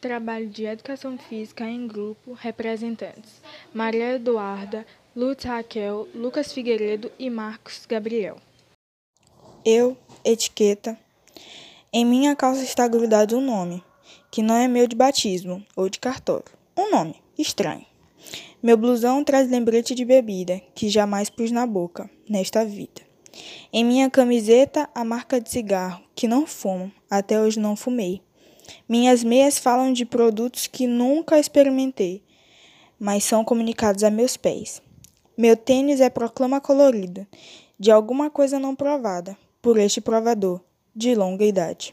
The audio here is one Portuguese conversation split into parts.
Trabalho de Educação Física em Grupo, representantes Maria Eduarda, Lutz Raquel, Lucas Figueiredo e Marcos Gabriel. Eu, etiqueta. Em minha calça está grudado um nome, que não é meu de batismo ou de cartório. Um nome estranho. Meu blusão traz lembrete de bebida, que jamais pus na boca, nesta vida. Em minha camiseta, a marca de cigarro, que não fumo, até hoje não fumei. Minhas meias falam de produtos que nunca experimentei, mas são comunicados a meus pés. Meu tênis é proclama colorida, de alguma coisa não provada, por este provador, de longa idade.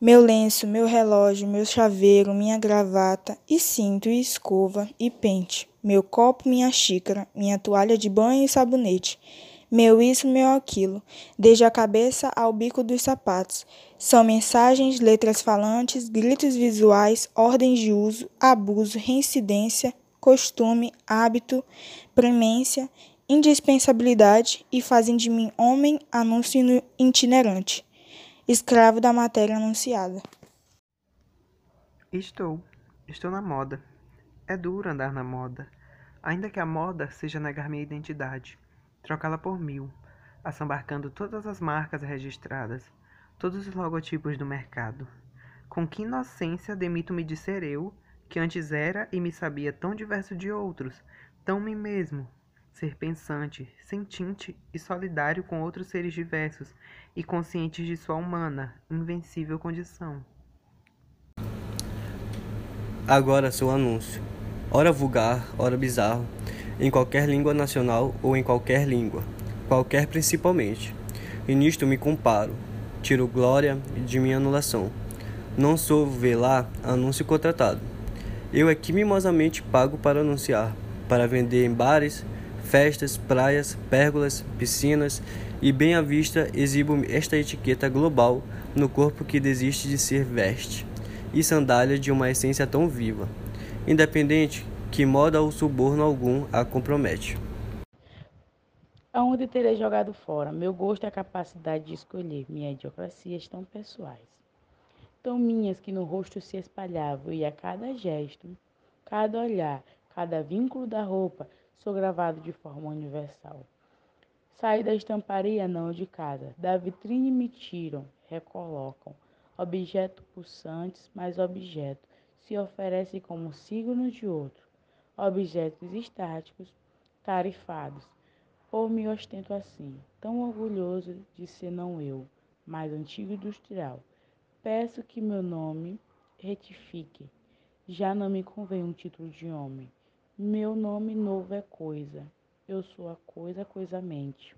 Meu lenço, meu relógio, meu chaveiro, minha gravata, e cinto, e escova, e pente, meu copo, minha xícara, minha toalha de banho e sabonete, meu isso, meu aquilo, desde a cabeça ao bico dos sapatos. São mensagens, letras falantes, gritos visuais, ordens de uso, abuso, reincidência, costume, hábito, premência, indispensabilidade e fazem de mim homem anúncio itinerante escravo da matéria anunciada. Estou, estou na moda. É duro andar na moda, ainda que a moda seja negar minha identidade, trocá-la por mil, assambarcando todas as marcas registradas, todos os logotipos do mercado. Com que inocência demito-me de ser eu, que antes era e me sabia tão diverso de outros, tão mim mesmo, ser pensante, sentinte e solidário com outros seres diversos e conscientes de sua humana, invencível condição. Agora seu anúncio. Ora vulgar, ora bizarro, em qualquer língua nacional ou em qualquer língua, qualquer principalmente. E nisto me comparo, tiro glória de minha anulação. Não sou, lá, anúncio contratado. Eu é que mimosamente pago para anunciar, para vender em bares, festas, praias, pérgolas, piscinas e bem à vista exibo esta etiqueta global no corpo que desiste de ser veste e sandália de uma essência tão viva, independente que moda ou suborno algum a compromete. Aonde terei jogado fora meu gosto e a capacidade de escolher minhas idiocracias tão pessoais, tão minhas que no rosto se espalhavam e a cada gesto, cada olhar, cada vínculo da roupa sou gravado de forma universal. Saí da estamparia, não de casa. Da vitrine me tiram, recolocam. Objeto pulsantes, mas objeto se oferece como signo de outro. Objetos estáticos, tarifados. Por me ostento assim, tão orgulhoso de ser não eu, mas antigo industrial. Peço que meu nome retifique. Já não me convém um título de homem. Meu nome novo é coisa. Eu sou a coisa, coisamente.